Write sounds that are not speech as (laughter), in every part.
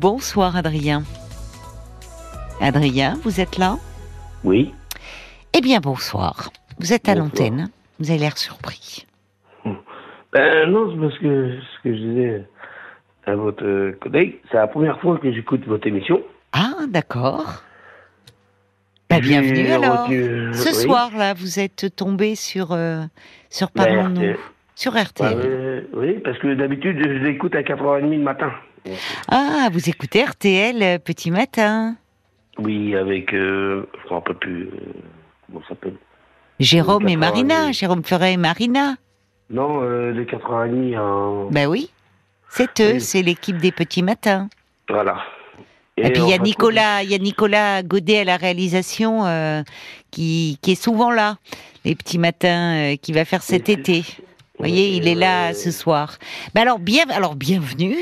Bonsoir Adrien. Adrien, vous êtes là? Oui. Eh bien bonsoir. Vous êtes à l'antenne. Vous avez l'air surpris. (laughs) Ben non, c'est parce que ce que je disais à votre euh, collègue, c'est la première fois que j'écoute votre émission. Ah, d'accord. Bah, J'ai bienvenue alors. retenu- Ce oui. soir là, vous êtes tombé sur euh, sur Ben, Parlons-nous, RTL. sur Ouais, RTL. euh, oui, parce que d'habitude, je l'écoute à 4h30 le matin. Ah, vous écoutez RTL euh, petit matin. Oui, avec, euh, me rappelle plus, euh, comment ça s'appelle Jérôme et Marina, 90. Jérôme Ferret et Marina. Non, euh, de 4h30 à... Ben oui. C'est eux, Oui. c'est l'équipe des petits matins. Voilà. Et, puis il y a Nicolas, il y a Nicolas Godet à la réalisation euh, qui, qui est souvent là, les petits matins, euh, qui va faire cet Et été. Vous voyez, il est là ce soir. Ben alors bien, alors bienvenue.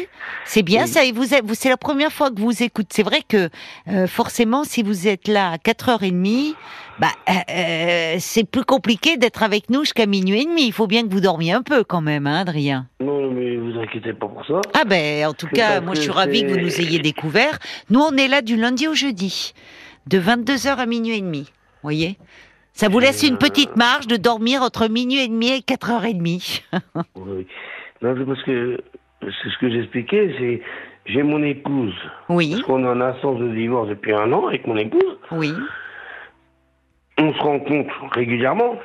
C'est bien Oui. ça. Et vous, êtes- vous c'est la première fois que vous écoutez. C'est vrai que euh, forcément, si vous êtes là à 4h30, bah, euh, euh, c'est plus compliqué d'être avec nous jusqu'à minuit et demi. Il faut bien que vous dormiez un peu quand même, hein, Adrien. Non, mais vous inquiétez pas pour ça. Ah ben, en tout cas, moi je suis ravie que vous nous ayez découvert. Nous, on est là du lundi au jeudi, de 22h à minuit et demi. Vous voyez? Ça vous laisse une petite marge de dormir entre minuit et demi et 4h30. (laughs) Oui. Non, parce que c'est ce que j'expliquais, c'est j'ai mon épouse. Oui, Parce qu'on est en instance de divorce depuis un an avec mon épouse. oui. On se rencontre régulièrement.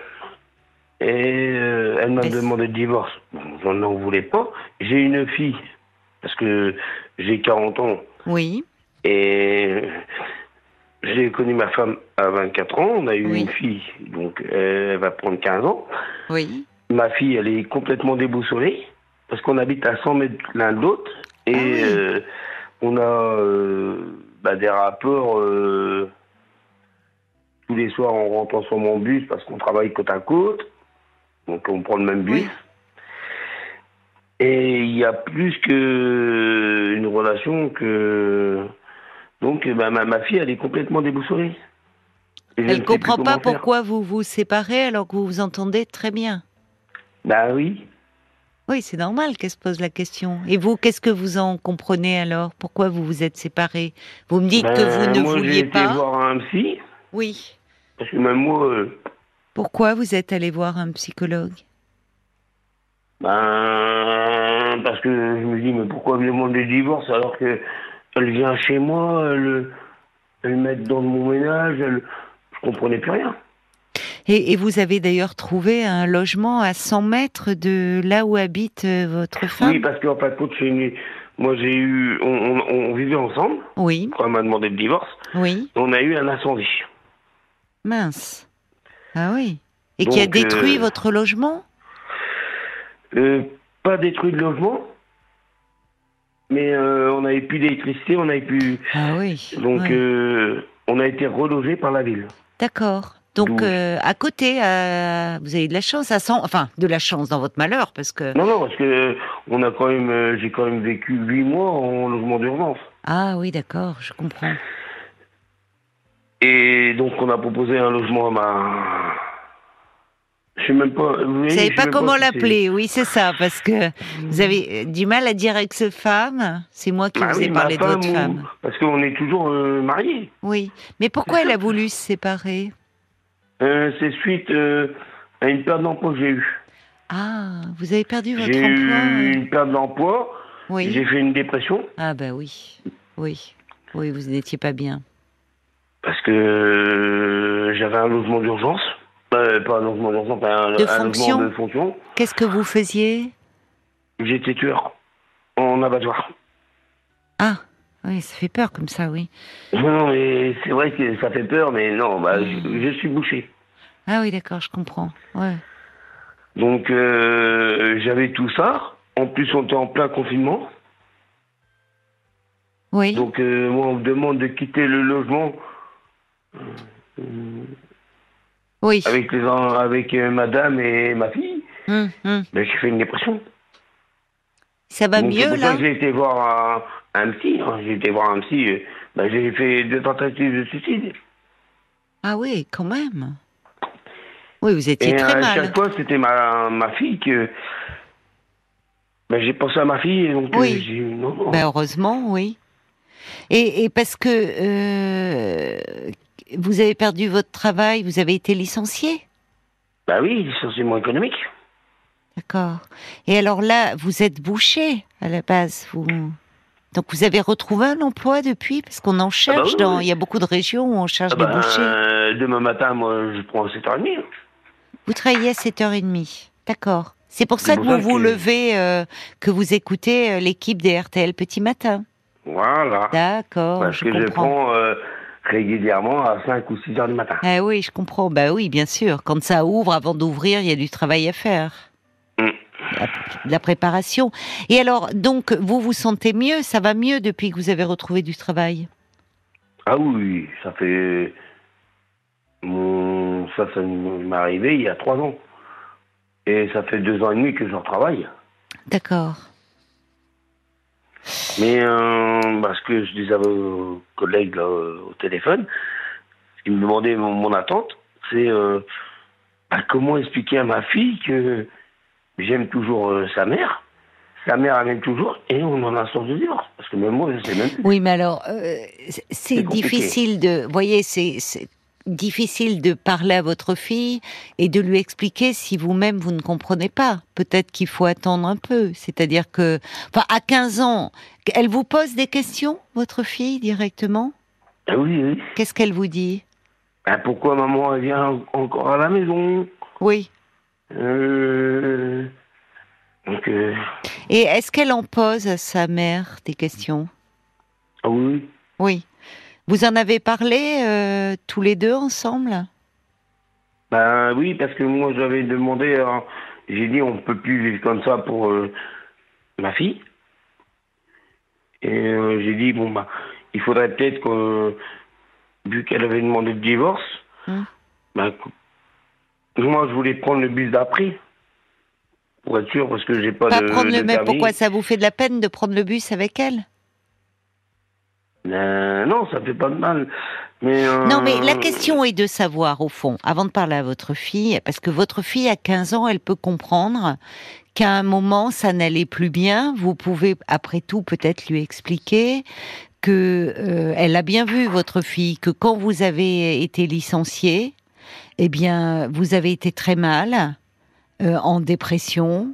Et euh, elle m'a demandé le divorce. Bon, J'en n'en voulais pas. J'ai une fille, parce que j'ai 40 ans. Oui, Et j'ai connu ma femme à 24 ans. On a eu Oui. une fille, donc euh, elle va prendre 15 ans. oui. Ma fille, elle est complètement déboussolée, parce qu'on habite à 100 mètres l'un de l'autre. Et Ah oui. euh, on a euh, bah, des rapports euh, tous les soirs en rentrant sur mon bus, parce qu'on travaille côte à côte. Donc on prend le même bus. Oui. Et il y a plus que une relation que... Donc bah, ma, ma fille, elle est complètement déboussolée. Et ne Elle sais comprend pas faire. pourquoi vous vous séparez alors que vous vous entendez très bien. Bah oui. Oui, c'est normal qu'elle se pose la question. Et vous, qu'est-ce que vous en comprenez alors? Pourquoi vous vous êtes séparés? Vous me dites que Ben, vous ne moi, vouliez j'ai été pas. voir un psy, Oui. parce que même moi, euh, Pourquoi vous êtes allé voir un psychologue? ben, parce que je me dis, mais pourquoi me demande le divorce alors que elle vient chez moi, elle, elle m'aide dans mon ménage, elle, je comprenais plus rien. Et, et vous avez d'ailleurs trouvé un logement à 100 mètres de là où habite euh, votre femme? Oui, parce qu'en fin de compte, une- moi j'ai eu, on, on- on vivait ensemble Oui, quand elle m'a demandé le divorce, oui. on a eu un incendie. Mince. Ah oui. Et qui a détruit euh, votre logement? Euh, pas détruit de logement, mais euh, on n'avait plus d'électricité, on n'avait plus, Ah oui. donc ouais. euh, on a été relogé par la ville. D'accord. Donc euh, à côté, vous avez de la chance à 100, enfin de la chance dans votre malheur parce que Non, non, parce que on a quand même, j'ai quand même vécu huit mois en logement d'urgence. ah oui d'accord, je comprends. Et donc on a proposé un logement à ma, je sais même pas. Vous, savez pas comment l'appeler, oui c'est ça, parce que vous avez du mal à dire ex femme. C'est moi qui Bah vous oui, ai parlé de votre femme. Parce qu'on est toujours euh, mariés. Oui, mais pourquoi elle a voulu se séparer? Euh, c'est suite euh, à une perte d'emploi que j'ai eue. Ah, vous avez perdu votre J'ai emploi eu euh, une perte d'emploi. Oui. J'ai fait une dépression Ah bah oui, oui, oui, vous n'étiez pas bien. parce que j'avais un logement d'urgence. Euh, pas un logement mais un, De un fonction. logement de fonction. Qu'est-ce que vous faisiez J'étais tueur en abattoir. Ah, oui, ça fait peur comme ça, oui. Non, mais c'est vrai que ça fait peur, mais non, bah, je, je suis bouché. Ah oui, d'accord, je comprends. Ouais. Donc, euh, j'avais tout ça. En plus, on était en plein confinement. Oui. Donc, euh, moi, on me demande de quitter le logement oui. avec, les, avec euh, madame et ma fille. Hum, hum. Ben, j'ai fait une dépression. Ça va Donc, mieux là que J'ai été voir un, un psy. hein. J'ai été voir un psy. euh, ben, j'ai fait deux tentatives de suicide. Ah oui, quand même. Oui, vous étiez Et très à mal. chaque fois, c'était ma, ma fille que. Ben, j'ai pensé à ma fille donc euh, Oui. j'ai dit non, non. Ben, heureusement, oui. Et, et parce que euh, vous avez perdu votre travail, vous avez été licencié? Bah oui, licenciement économique. D'accord. Et alors là, vous êtes bouché à la base. Vous... Donc vous avez retrouvé un emploi depuis? Parce qu'on en cherche. Ah bah oui, dans... oui. Il y a beaucoup de régions où on cherche Ah des bah, bouchers. euh, demain matin, moi, je prends 7h30. Vous travaillez à 7h30. D'accord. C'est pour ça que vous vous que- levez, euh, que vous écoutez euh, l'équipe des RTL Petit Matin. Voilà. D'accord, Parce je que je prends euh, régulièrement à 5 ou 6 heures du matin. Ah oui, je comprends. Bah oui, bien sûr. Quand ça ouvre, avant d'ouvrir, il y a du travail à faire. Mm. La, préparation. Et alors, donc, vous vous sentez mieux? Ça va mieux depuis que vous avez retrouvé du travail? Ah oui, ça fait. Mon... Ça, ça m'est arrivé il y a 3 ans. Et ça fait 2 ans et demi que je retravaille. D'accord. Mais euh, parce que je disais à vos collègues là, euh, au téléphone, ce qui me demandaient mon, mon attente, c'est euh, bah, comment expliquer à ma fille que j'aime toujours sa mère, sa mère elle m'aime toujours, et on en a sorti de divorce. Parce que même moi, je sais même plus. Oui, mais alors, euh, c'est- difficile de. Vous voyez, c'est difficile de parler à votre fille et de lui expliquer si vous-même vous ne comprenez pas. Peut-être qu'il faut attendre un peu. C'est-à-dire que. Enfin, à 15 ans, elle vous pose des questions, votre fille, directement? Ah oui, oui. Qu'est-ce qu'elle vous dit? Bah, pourquoi maman elle vient encore à la maison? Oui. Euh, Donc, euh, Et est-ce qu'elle en pose à sa mère des questions? Ah oui, Oui. Vous en avez parlé euh, tous les deux ensemble? Ben oui, parce que moi j'avais demandé, euh, j'ai dit on peut plus vivre comme ça pour euh, ma fille. Et j'ai dit bon bah il faudrait peut-être que vu qu'elle avait demandé le divorce, Hmm. ben, moi je voulais prendre le bus d'après pour être sûr parce que j'ai pas, Pas de, prendre le de même. permis. Pourquoi ça vous fait de la peine de prendre le bus avec elle? Euh, non, ça fait pas de mal. Mais euh, Non, mais la question est de savoir, au fond, avant de parler à votre fille, parce que votre fille, à 15 ans, elle peut comprendre qu'à un moment, ça n'allait plus bien. Vous pouvez, après tout, peut-être lui expliquer que euh, elle a bien vu, votre fille, que quand vous avez été licencié, eh bien, vous avez été très mal, euh, en dépression,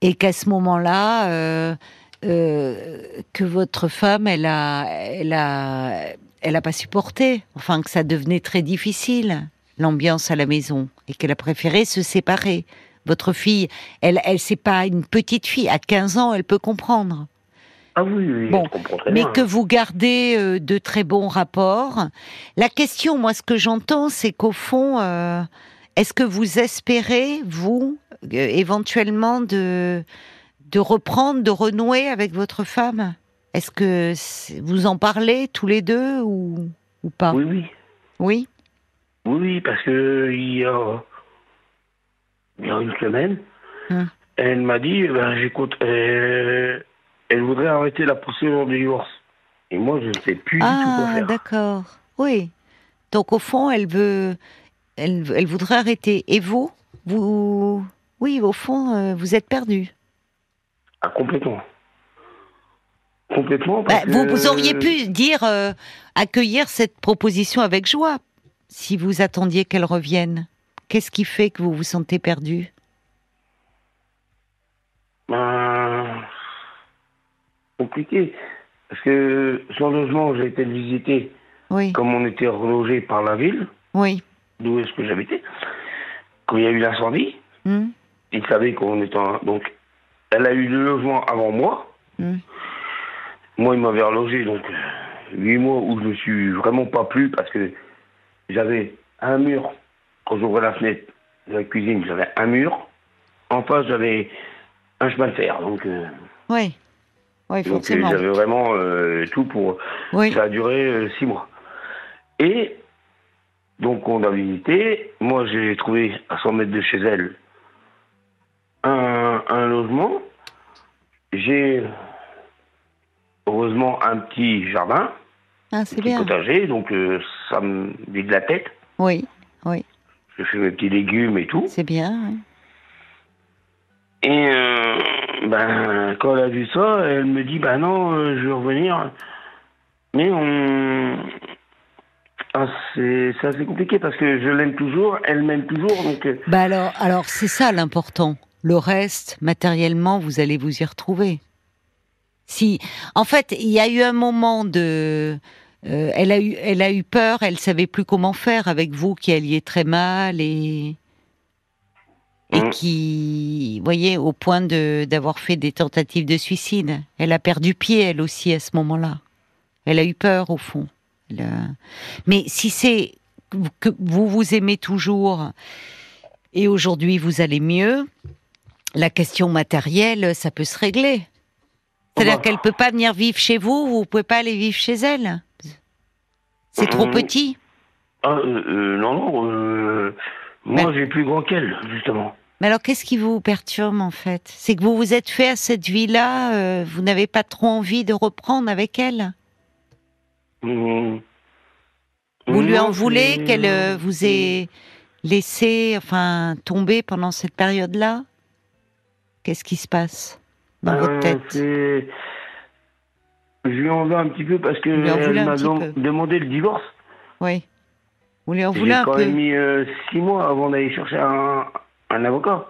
et qu'à ce moment-là, euh, que votre femme, elle a, elle a, elle a pas supporté. Enfin, que ça devenait très difficile l'ambiance à la maison et qu'elle a préféré se séparer. Votre fille, elle, elle c'est pas une petite fille. À 15 ans, elle peut comprendre. ah oui, oui, Bon, très Mais bien. que vous gardez euh, de très bons rapports. La question, moi, ce que j'entends, c'est qu'au fond, euh, est-ce que vous espérez, vous, euh, éventuellement, de, de reprendre, de renouer avec votre femme? Est-ce que vous en parlez tous les deux ou, ou pas? Oui, oui. Oui? Oui, parce que il y a, il y a une semaine, Hum. elle m'a dit, ben, j'écoute, euh, elle voudrait arrêter la procédure de divorce. Et moi, je ne sais plus du tout quoi Ah, faire. d'accord. Oui. Donc, au fond, elle veut, elle, elle voudrait arrêter. Et vous, vous, oui, au fond, euh, vous êtes perdu. Ah, complètement. Complètement. Bah, vous, que- vous auriez pu dire euh, accueillir cette proposition avec joie si vous attendiez qu'elle revienne. Qu'est-ce qui fait que vous vous sentez perdu? Ben, compliqué. Parce que son logement, j'ai été le visiter Oui, comme on était relogé par la ville, oui. d'où est-ce que j'habitais? Quand il y a eu l'incendie, Hmm, il savait qu'on était en... Donc, elle a eu le logement avant moi. hmm. Moi, il m'avait relogé, donc, huit mois où je me suis vraiment pas plu parce que j'avais un mur. Quand j'ouvrais la fenêtre de la cuisine, j'avais un mur. En face, j'avais un chemin de fer. Donc, euh, Oui, oui, donc euh, forcément. j'avais vraiment euh, tout pour. Oui, Ça a duré euh, six mois. Et donc on a visité. Moi j'ai trouvé à 100 mètres de chez elle un, un logement. J'ai heureusement un petit jardin, ah, un c'est petit bien. potager, donc euh, ça me vide la tête. Oui, oui, Je fais mes petits légumes et tout. c'est bien. oui. Et euh, ben, quand elle a vu ça, elle me dit, ben non, euh, je veux revenir. Mais on. Ah, c'est c'est assez compliqué parce que je l'aime toujours, elle m'aime toujours, donc. Bah alors, alors c'est ça l'important. Le reste, matériellement, vous allez vous y retrouver. Si, en fait, il y a eu un moment de, euh, elle a eu, elle a eu peur, elle savait plus comment faire avec vous qui alliez très mal et et Mm. qui, vous voyez, au point de d'avoir fait des tentatives de suicide. Elle a perdu pied, elle aussi, à ce moment-là. Elle a eu peur, au fond. Elle a- Mais si c'est que vous vous aimez toujours et aujourd'hui vous allez mieux, la question matérielle, ça peut se régler. C'est-à-dire Bah. qu'elle peut pas venir vivre chez vous, vous pouvez pas aller vivre chez elle. C'est trop Mhm. petit. Ah, euh, euh, non, non, euh, moi j'ai plus grand qu'elle, justement. Mais alors qu'est-ce qui vous perturbe en fait? C'est que vous vous êtes fait à cette vie-là, euh, vous n'avez pas trop envie de reprendre avec elle? Hum. Vous lui en voulez qu'elle euh, vous ait laissé, enfin, tomber pendant cette période-là? Qu'est-ce qui se passe dans votre Euh, tête c'est- Je lui en veux un petit peu parce que elle m'a demandé le divorce. Oui. Vous lui en J'ai voulez un quand peu même mis euh, six mois avant d'aller chercher un, un avocat.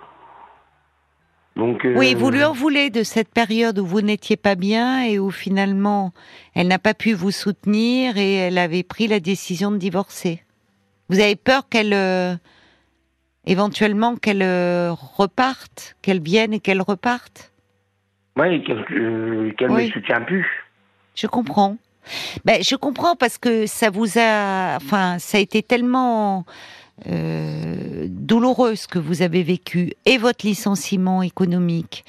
Donc, euh, Oui, vous lui en voulez de cette période où vous n'étiez pas bien et où finalement elle n'a pas pu vous soutenir et elle avait pris la décision de divorcer. Vous avez peur qu'elle, euh, éventuellement, qu'elle euh, reparte, qu'elle vienne et qu'elle reparte? Ouais, qu'elle euh, qu'elle Oui. me soutient plus. Je comprends. Ben, je comprends parce que ça vous a, enfin, ça a été tellement euh, douloureux ce que vous avez vécu et votre licenciement économique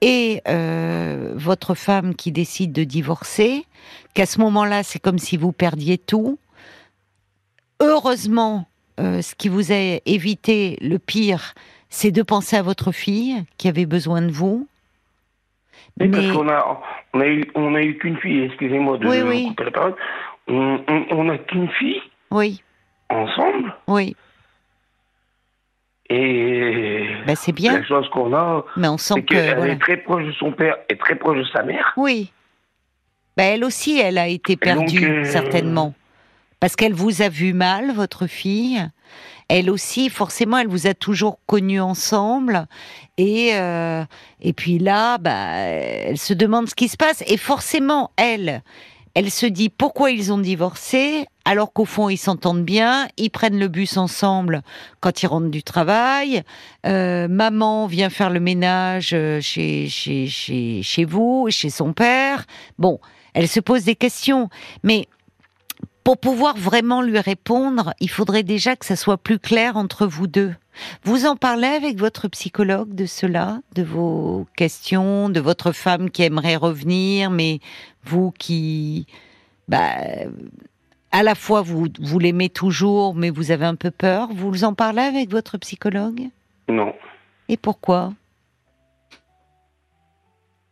et euh, votre femme qui décide de divorcer, qu'à ce moment-là, c'est comme si vous perdiez tout. Heureusement, euh, ce qui vous a évité le pire, c'est de penser à votre fille qui avait besoin de vous. Oui, Parce Mais- qu'on a, on a eu, on a eu qu'une fille, excusez-moi de Oui, vous oui. couper la parole. On, on, on a qu'une fille Oui, ensemble oui, et ben, c'est bien. la chose qu'on a, Mais on sent que qu'elle voilà. est très proche de son père et très proche de sa mère. oui. Ben, elle aussi, elle a été donc, perdue euh, certainement parce qu'elle vous a vu mal, votre fille. Elle aussi, forcément, elle vous a toujours connus ensemble et euh, et puis là, bah, elle se demande ce qui se passe et forcément, elle, elle se dit pourquoi ils ont divorcé alors qu'au fond ils s'entendent bien, ils prennent le bus ensemble quand ils rentrent du travail. Euh, maman vient faire le ménage euh, chez, chez, chez, chez vous, chez son père. Bon, elle se pose des questions, mais pour pouvoir vraiment lui répondre, il faudrait déjà que ça soit plus clair entre vous deux. Vous en parlez avec votre psychologue de cela, de vos questions, de votre femme qui aimerait revenir, mais vous qui, bah, à la fois vous, vous l'aimez toujours, mais vous avez un peu peur. Vous en parlez avec votre psychologue? Non. Et pourquoi?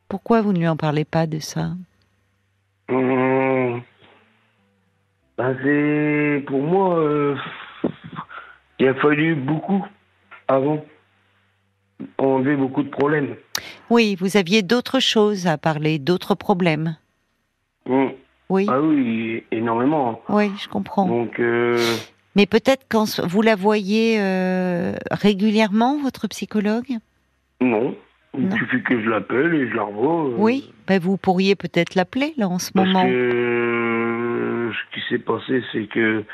Pourquoi vous ne lui en parlez pas de ça? Hum. Ben, c'est pour moi, euh, il a fallu beaucoup avant enlever beaucoup de problèmes. Oui, vous aviez d'autres choses à parler, d'autres problèmes. Hum. Oui, Ah oui, énormément. oui, je comprends. Donc, euh, Mais peut-être quand vous la voyez euh, régulièrement, votre psychologue? Non. Il Non. suffit que je l'appelle et je la revois. euh, Oui, ben vous pourriez peut-être l'appeler là en ce Parce moment. que ce qui s'est passé, c'est que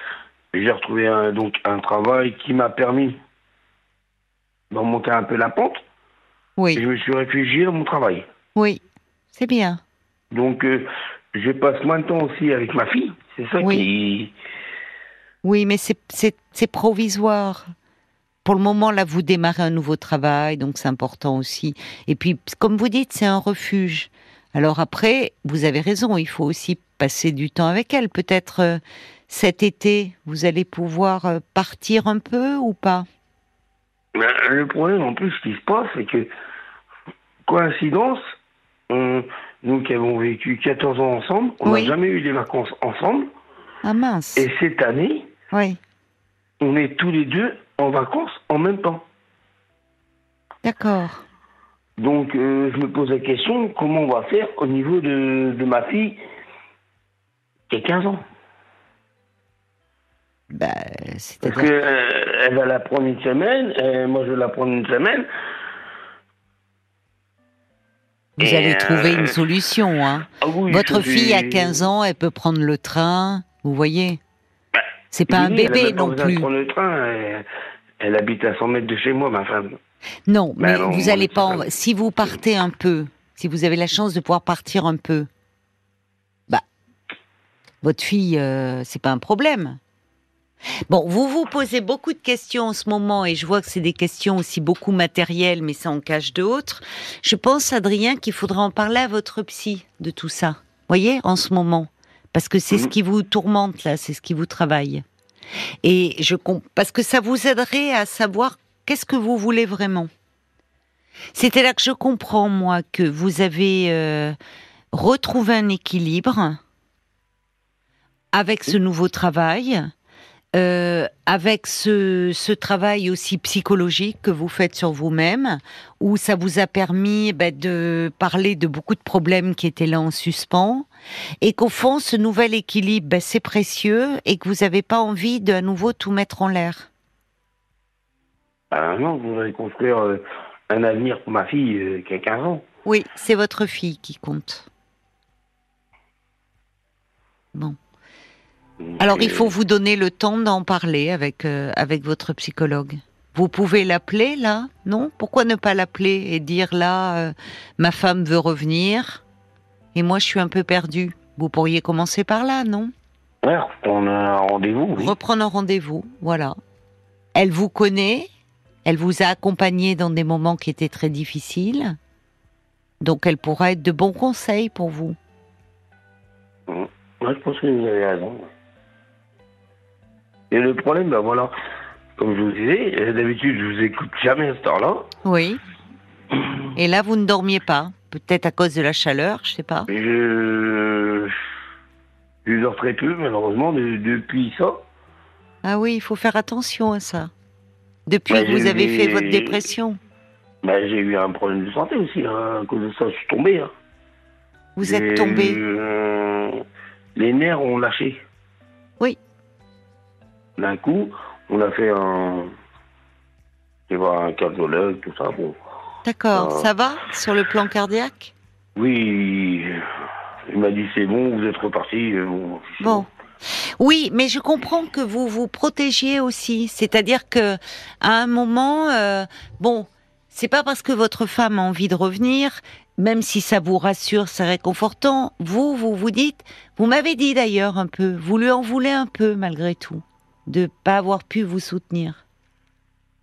j'ai retrouvé un, donc un travail qui m'a permis d'en monter un peu la pente. Et Oui, je me suis réfugié dans mon travail. oui, c'est bien. Donc, euh, je passe moins de temps aussi avec ma fille. C'est ça Oui. qui. Oui, mais c'est provisoire. Pour le moment, là, vous démarrez un nouveau travail, donc c'est important aussi. Et puis, comme vous dites, c'est un refuge. Alors après, vous avez raison, il faut aussi passer du temps avec elle. Peut-être euh, cet été, vous allez pouvoir euh, partir un peu ou pas? Ben, le problème, en plus, ce qui se passe, c'est que, coïncidence, on- nous qui avons vécu 14 ans ensemble, on n'a Oui. jamais eu des vacances ensemble. Ah mince. Et cette année, Oui, on est tous les deux en vacances en même temps. d'accord. Donc, euh, je me pose la question, comment on va faire au niveau de, de ma fille qui a 15 ans. Bah, Parce c'est-à-dire. que euh, elle va la prendre une semaine, et moi je vais la prendre une semaine. Vous Et, allez trouver euh, une solution, hein. Ah oui, Votre fille a c'est- 15 ans, elle peut prendre le train, vous voyez. Bah, C'est pas un Oui, bébé non plus. prendre le train, elle, elle habite à 100 mètres de chez moi, ma femme. Non, Bah mais non, vous allez pas. en- Si vous partez un peu, si vous avez la chance de pouvoir partir un peu, votre fille, euh, c'est pas un problème. Bon, vous vous posez beaucoup de questions en ce moment et je vois que c'est des questions aussi beaucoup matérielles, mais ça en cache d'autres. Je pense, Adrien, qu'il faudra en parler à votre psy de tout ça. Voyez, en ce moment, parce que c'est ce Mhm. qui vous tourmente là, c'est ce qui vous travaille. Et je parce que ça vous aiderait à savoir qu'est-ce que vous voulez vraiment. C'était là que je comprends, moi, que vous avez euh, retrouvé un équilibre avec ce nouveau travail, euh, avec ce, ce travail aussi psychologique que vous faites sur vous-même, où ça vous a permis ben, de parler de beaucoup de problèmes qui étaient là en suspens, et qu'au fond, ce nouvel équilibre, ben, c'est précieux, et que vous n'avez pas envie de à nouveau tout mettre en l'air. Bah non, vous allez construire euh, un avenir pour ma fille euh, qui a 15 ans. Oui, c'est votre fille qui compte. Bon. Alors, il euh, faut vous donner le temps d'en parler avec, euh, avec votre psychologue. Vous pouvez l'appeler là Non? Pourquoi ne pas l'appeler et dire là, euh, ma femme veut revenir et moi je suis un peu perdue Vous pourriez commencer par là, non? Ouais, on a un rendez-vous, oui. Reprendre un rendez-vous, voilà. Elle vous connaît, elle vous a accompagné dans des moments qui étaient très difficiles, donc elle pourra être de bons conseils pour vous. Ouais, je pense que vous avez raison. Et le problème, ben voilà, comme je vous disais, d'habitude, je vous écoute jamais à cette heure-là. Oui. Et là, vous ne dormiez pas, peut-être à cause de la chaleur, je sais pas. Je... je dors très peu, malheureusement, de- depuis ça. Ah oui, il faut faire attention à ça. Depuis Ouais, que vous avez fait votre dépression, Ben, j'ai eu un problème de santé aussi, hein, à cause de ça, je suis tombé. hein. vous êtes tombé. eu, euh, les nerfs ont lâché. D'un coup, on a fait un. Voir un cardiologue, tout ça. Bon. D'accord, Ah. ça va sur le plan cardiaque? Oui, il m'a dit c'est bon, vous êtes reparti. euh, Bon. Oui, mais je comprends que vous vous protégiez aussi. C'est-à-dire que à un moment, euh, bon, c'est pas parce que votre femme a envie de revenir, même si ça vous rassure, c'est réconfortant. Vous, vous vous dites, vous m'avez dit d'ailleurs un peu, vous lui en voulez un peu malgré tout, de pas avoir pu vous soutenir.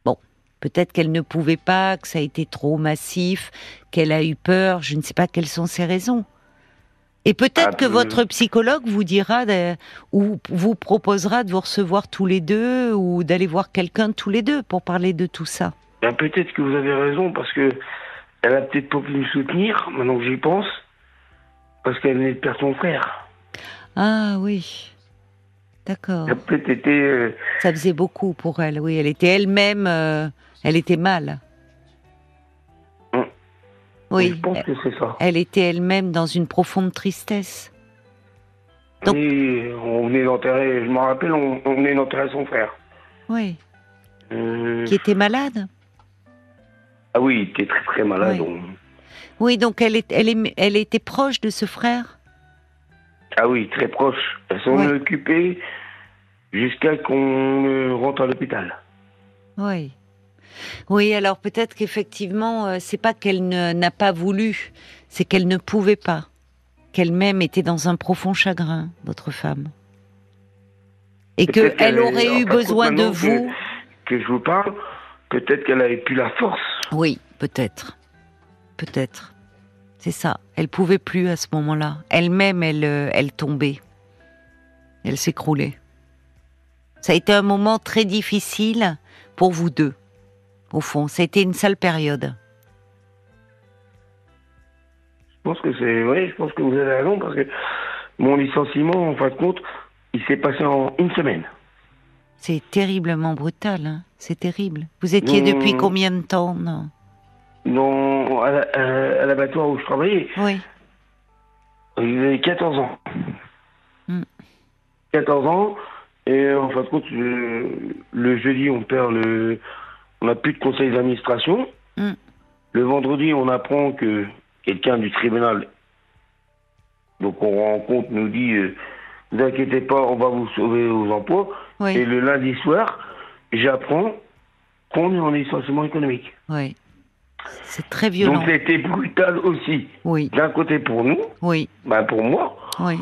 Bon, peut-être qu'elle ne pouvait pas, que ça a été trop massif, qu'elle a eu peur. Je ne sais pas quelles sont ses raisons. Et peut-être Ah, que peu- votre psychologue vous dira de- ou vous proposera de vous recevoir tous les deux ou d'aller voir quelqu'un tous les deux pour parler de tout ça. Ben, peut-être que vous avez raison, parce que elle a peut-être pas pu me soutenir, maintenant que j'y pense, parce qu'elle venait de perdre son frère. Ah oui, d'accord. Euh, Ça faisait beaucoup pour elle. Oui, elle était elle-même, euh, elle était mal. Hum. Oui, Je pense que c'est ça. elle était elle-même dans une profonde tristesse. Donc- Oui, on venait d'enterrer, je me rappelle, on, on venait d'enterrer son frère. Oui, Euh, qui était malade? Ah oui, il était très très malade. Oui. on- Oui, donc elle, est, elle, est- elle était proche de ce frère? Ah oui, très proche. Elle s'en Ouais. est occupée jusqu'à qu'on euh, rentre à l'hôpital. Oui. Oui, alors peut-être qu'effectivement, euh, c'est pas qu'elle n'a pas voulu, c'est qu'elle ne pouvait pas. Qu'elle-même était dans un profond chagrin, votre femme. Et qu'elle aurait eu besoin de vous. Que je vous parle, peut-être qu'elle avait plus la force. Oui, peut-être. Peut-être. C'est ça. Elle pouvait plus à ce moment-là. Elle-même, elle, euh, elle tombait. Elle s'écroulait. Ça a été un moment très difficile pour vous deux. Au fond, ça a été une sale période. Je pense que c'est. Oui, je pense que vous avez raison parce que mon licenciement, en fin de compte, il s'est passé en une semaine. C'est terriblement brutal. hein. C'est terrible. Vous étiez Mmh. depuis combien de temps non? Dans, à la- à- à l'abattoir où je travaillais, Oui. il avait 14 ans. Mm. 14 ans. Et en fin de compte, le, le jeudi, on perd le. On n'a plus de conseil d'administration. Mm. Le vendredi, on apprend que quelqu'un du tribunal, donc on rencontre, nous dit euh, Ne vous inquiétez pas, on va vous sauver aux emplois. Oui, Et le lundi soir, j'apprends qu'on est en licenciement économique. oui. C'est très violent. Donc c'était brutal aussi. Oui, D'un côté pour nous, oui, bah pour moi, oui.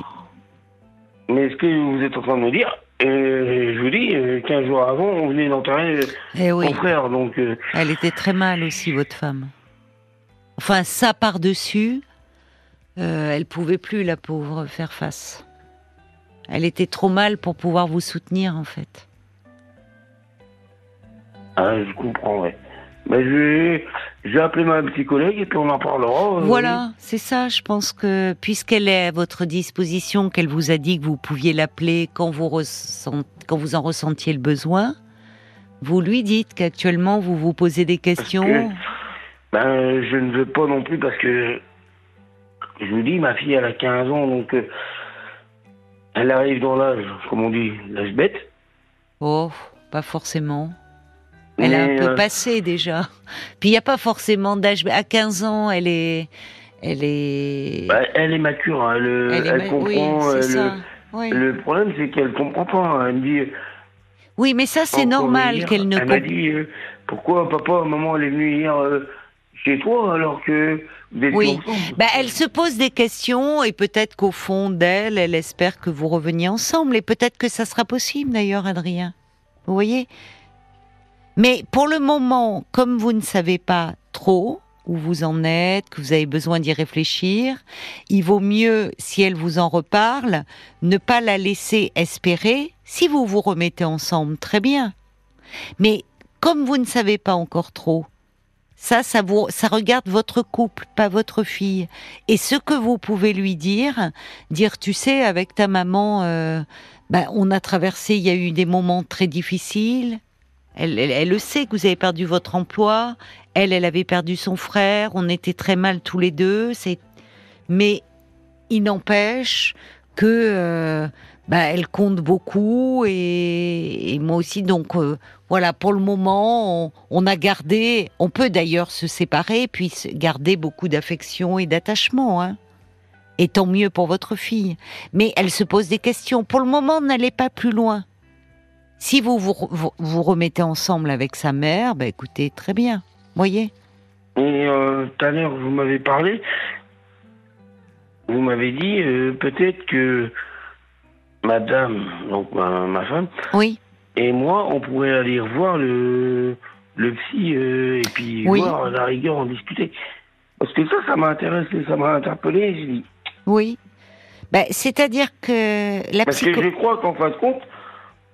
mais ce que vous êtes en train de me dire, euh, je vous dis, euh, 15 jours avant, on venait d'enterrer Eh oui. mon frère, donc euh, Elle était très mal aussi, votre femme. Enfin, ça par-dessus, euh, elle pouvait plus, la pauvre, faire face. Elle était trop mal pour pouvoir vous soutenir, en fait. ah, je comprends, ouais. Mais je vais, je vais appeler ma petite collègue et puis on en parlera. euh, Voilà, c'est ça. Je pense que puisqu'elle est à votre disposition, qu'elle vous a dit que vous pouviez l'appeler quand vous ressent- quand vous en ressentiez le besoin, vous lui dites qu'actuellement vous vous posez des questions. Ben, je ne veux pas non plus parce que, je vous dis, ma fille, elle a 15 ans, donc euh, elle arrive dans l'âge, comme on dit, l'âge bête. Oh, pas forcément. Elle a un peu euh, passé déjà. Puis il n'y a pas forcément d'âge. À 15 ans, elle est, elle est, bah, elle est mature, hein, elle, elle est elle ma- comprend. Oui, euh, le, ça. Oui. le problème, c'est qu'elle comprend pas. hein. Elle me dit. Oui, mais ça c'est normal qu'elle ne Elle m'a dit euh, pourquoi papa, maman, elle est venue hier euh, chez toi alors que vous Oui. ensemble? Bah, elle se pose des questions et peut-être qu'au fond d'elle, elle espère que vous reveniez ensemble et peut-être que ça sera possible d'ailleurs, Adrien. Vous voyez? Mais pour le moment, comme vous ne savez pas trop où vous en êtes, que vous avez besoin d'y réfléchir, il vaut mieux, si elle vous en reparle, ne pas la laisser espérer. Si vous vous remettez ensemble, très bien. Mais comme vous ne savez pas encore trop, ça, ça vous, ça regarde votre couple, pas votre fille. Et ce que vous pouvez lui dire, dire, tu sais, avec ta maman, euh, ben, on a traversé, il y a eu des moments très difficiles. Elle, le sait que vous avez perdu votre emploi. Elle, elle avait perdu son frère. On était très mal tous les deux. Mais il n'empêche que, euh, ben, elle compte beaucoup et, moi aussi. Donc, euh, voilà, pour le moment, on, a gardé, on peut d'ailleurs se séparer, puis garder beaucoup d'affection et d'attachement. Hein. Et tant mieux pour votre fille. Mais elle se pose des questions. Pour le moment, n'allez pas plus loin. Si vous vous, vous vous remettez ensemble avec sa mère, bah écoutez, très bien. Voyez Et euh, tout à l'heure, vous m'avez parlé, vous m'avez dit euh, peut-être que madame, donc ma, ma femme, Oui, et moi, on pourrait aller revoir le, le psy euh, et puis Oui. voir à la rigueur en discuter. Parce que ça, ça m'a intéressé, ça m'a interpellé. J'ai dit. oui. Bah, C'est-à-dire que la Parce psycho... que je crois qu'en fin de compte,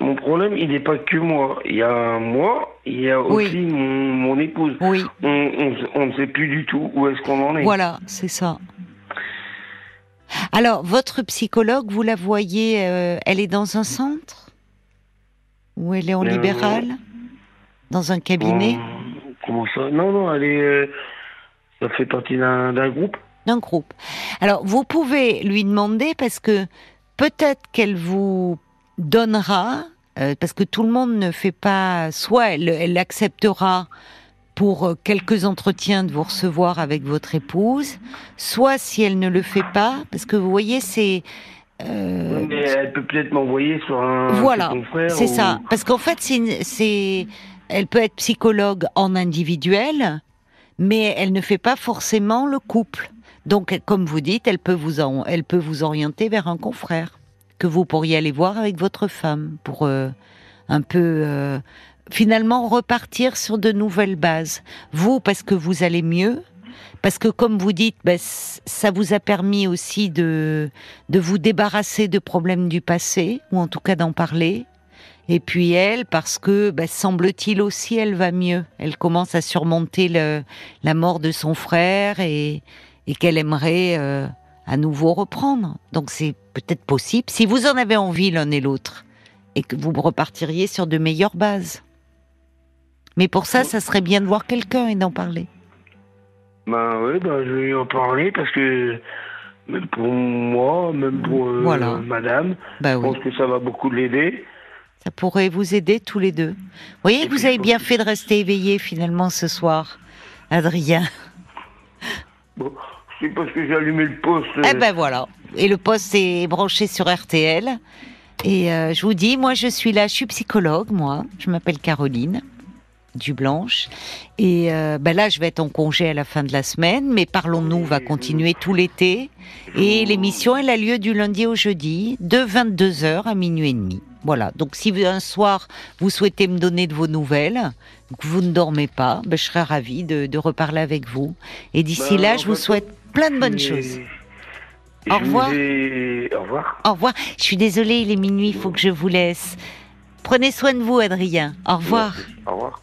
mon problème, il n'est pas que moi. Il y a moi, il y a Oui. aussi mon, mon épouse. Oui, On, ne sait plus du tout où est-ce qu'on en est. voilà, c'est ça. Alors, votre psychologue, vous la voyez, euh, elle est dans un centre? Ou elle est en Euh, libéral? Dans un cabinet? Hum, Comment ça? Non, non, elle est. euh, ça fait partie d'un groupe. d'un groupe. Alors, vous pouvez lui demander parce que peut-être qu'elle vous donnera, euh, parce que tout le monde ne fait pas, soit elle, elle acceptera pour euh, quelques entretiens de vous recevoir avec votre épouse, soit si elle ne le fait pas, parce que vous voyez, c'est... euh, mais elle peut peut-être m'envoyer sur un. Voilà, c'est ou- ça. Parce qu'en fait, c'est, elle peut être psychologue en individuel, mais elle ne fait pas forcément le couple. Donc, comme vous dites, elle peut vous, en- elle peut vous orienter vers un confrère que vous pourriez aller voir avec votre femme pour euh, un peu euh, finalement repartir sur de nouvelles bases. Vous, parce que vous allez mieux, parce que comme vous dites, ben, ça vous a permis aussi de de vous débarrasser de problèmes du passé, ou en tout cas d'en parler. Et puis elle, parce que ben, semble-t-il aussi, elle va mieux. Elle commence à surmonter la mort de son frère et, et qu'elle aimerait euh, à nouveau reprendre. Donc c'est peut-être possible, si vous en avez envie l'un et l'autre, et que vous repartiriez sur de meilleures bases. Mais pour ça, ça serait bien de voir quelqu'un et d'en parler. Ben oui, ben, je vais lui en parler parce que même pour moi, même pour euh, Voilà. madame. Bah Je oui. pense que ça va beaucoup l'aider. Ça pourrait vous aider tous les deux. Vous voyez Et que vous avez bien fait de rester éveillé finalement ce soir, Adrien. Bon, c'est parce que j'ai allumé le poste. Eh ben voilà. Et le poste est branché sur RTL. Et euh, je vous dis, moi je suis là, je suis psychologue, moi. Je m'appelle Caroline Dublanche. Et euh, ben là, je vais être en congé à la fin de la semaine, mais Parlons-nous va continuer tout l'été. Et l'émission, elle a lieu du lundi au jeudi, de 22h à minuit et demi. Voilà. Donc si un soir, vous souhaitez me donner de vos nouvelles, que vous ne dormez pas, ben, je serai ravie de, de reparler avec vous. Et d'ici Ben, là, je vous fait, souhaite plein de bonnes Et- choses. Au revoir. ai- Au revoir. Au revoir. Je suis désolée, il est minuit, il faut que je vous laisse. Prenez soin de vous, Adrien. Au revoir. Au revoir.